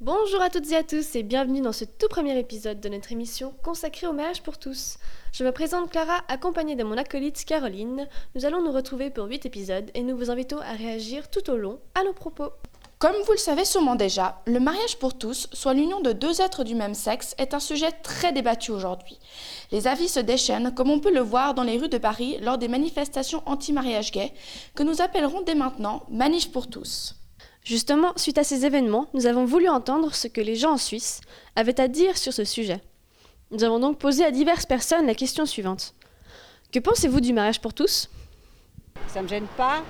Bonjour à toutes et à tous et bienvenue dans ce tout premier épisode de notre émission consacrée au mariage pour tous. Je me présente Clara, accompagnée de mon acolyte Caroline. Nous allons nous retrouver pour 8 épisodes et nous vous invitons à réagir tout au long à nos propos. Comme vous le savez sûrement déjà, le mariage pour tous, soit l'union de deux êtres du même sexe, est un sujet très débattu aujourd'hui. Les avis se déchaînent, comme on peut le voir dans les rues de Paris lors des manifestations anti-mariage gay, que nous appellerons dès maintenant Manif pour tous. Justement, suite à ces événements, nous avons voulu entendre ce que les gens en Suisse avaient à dire sur ce sujet. Nous avons donc posé à diverses personnes la question suivante. Que pensez-vous du mariage pour tous? Ça ne me gêne pas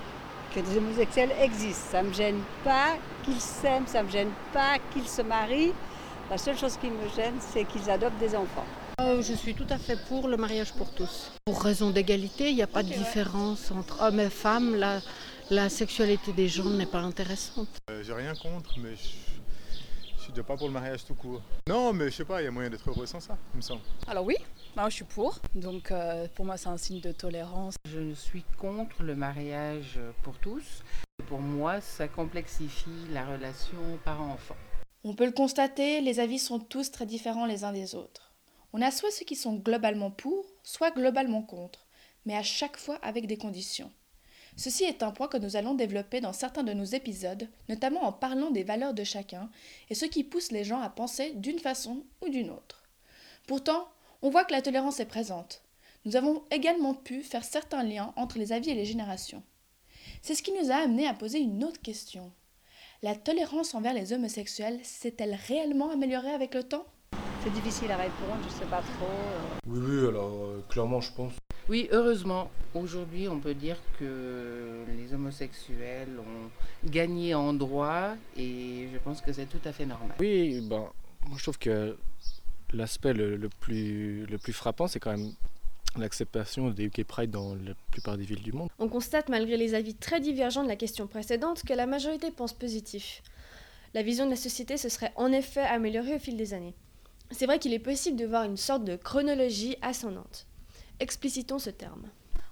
que des homosexuels existent. Ça ne me gêne pas qu'ils s'aiment. Ça ne me gêne pas qu'ils se marient. La seule chose qui me gêne, c'est qu'ils adoptent des enfants. Euh, je suis tout à fait pour le mariage pour tous. Pour raison d'égalité, il n'y a pas de différence entre hommes et femmes. La, la sexualité des gens n'est pas intéressante. Euh, J'ai rien contre, mais je, je suis déjà pas pour le mariage tout court. Non, mais je sais pas, il y a moyen d'être heureux sans ça, il me semble. Alors oui, moi je suis pour. Donc euh, pour moi c'est un signe de tolérance. Je suis contre le mariage pour tous. Pour moi, ça complexifie la relation parent-enfant. On peut le constater, les avis sont tous très différents les uns des autres. On a soit ceux qui sont globalement pour, soit globalement contre, mais à chaque fois avec des conditions. Ceci est un point que nous allons développer dans certains de nos épisodes, notamment en parlant des valeurs de chacun et ce qui pousse les gens à penser d'une façon ou d'une autre. Pourtant, on voit que la tolérance est présente. Nous avons également pu faire certains liens entre les avis et les générations. C'est ce qui nous a amené à poser une autre question. La tolérance envers les homosexuels s'est-elle réellement améliorée avec le temps? C'est difficile à répondre, je ne sais pas trop. euh. Oui, oui, alors euh, clairement, je pense. Oui, heureusement, aujourd'hui, on peut dire que les homosexuels ont gagné en droit et je pense que c'est tout à fait normal. Oui, ben, moi je trouve que l'aspect le, le plus, le plus frappant, c'est quand même l'acceptation des UK Pride dans la plupart des villes du monde. On constate, malgré les avis très divergents de la question précédente, que la majorité pense positif. La vision de la société se serait en effet améliorée au fil des années. C'est vrai qu'il est possible de voir une sorte de chronologie ascendante. Explicitons ce terme.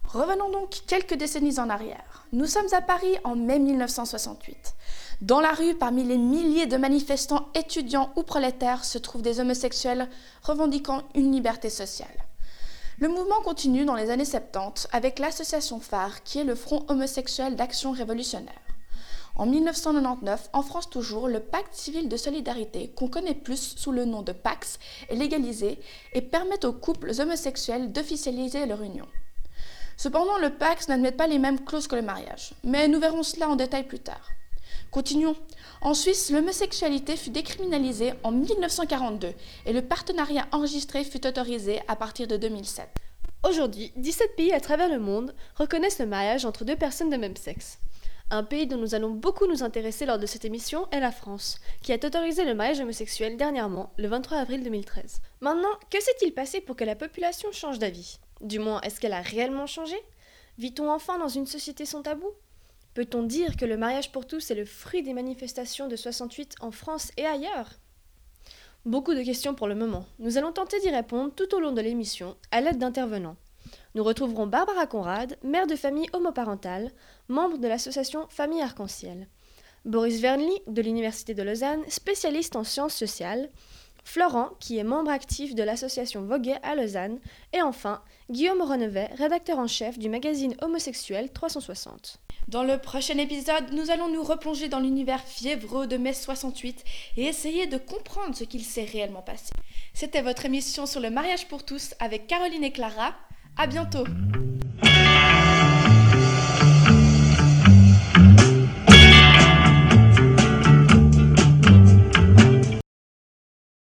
Revenons donc quelques décennies en arrière. Nous sommes à Paris en mai 1968. Dans la rue, parmi les milliers de manifestants étudiants ou prolétaires, se trouvent des homosexuels revendiquant une liberté sociale. Le mouvement continue dans les années 70 avec l'association phare qui est le Front homosexuel d'action révolutionnaire. En 1999, en France toujours, le pacte civil de solidarité, qu'on connaît plus sous le nom de PAX, est légalisé et permet aux couples homosexuels d'officialiser leur union. Cependant, le Pax n'admet pas les mêmes clauses que le mariage, mais nous verrons cela en détail plus tard. Continuons. En Suisse, l'homosexualité fut décriminalisée en 1942 et le partenariat enregistré fut autorisé à partir de 2007. Aujourd'hui, 17 pays à travers le monde reconnaissent le mariage entre deux personnes de même sexe. Un pays dont nous allons beaucoup nous intéresser lors de cette émission est la France, qui a autorisé le mariage homosexuel dernièrement, le 23 avril 2013. Maintenant, que s'est-il passé pour que la population change d'avis? Du moins, est-ce qu'elle a réellement changé? Vit-on enfin dans une société sans tabou? Peut-on dire que le mariage pour tous est le fruit des manifestations de 68 en France et ailleurs? Beaucoup de questions pour le moment. Nous allons tenter d'y répondre tout au long de l'émission à l'aide d'intervenants. Nous retrouverons Barbara Conrad, mère de famille homoparentale, membre de l'association Famille Arc-en-Ciel. Boris Vernly, de l'Université de Lausanne, spécialiste en sciences sociales. Florent, qui est membre actif de l'association Voguet à Lausanne. Et enfin, Guillaume Renevet, rédacteur en chef du magazine homosexuel 360. Dans le prochain épisode, nous allons nous replonger dans l'univers fiévreux de mai 68 et essayer de comprendre ce qu'il s'est réellement passé. C'était votre émission sur le mariage pour tous avec Caroline et Clara. À bientôt!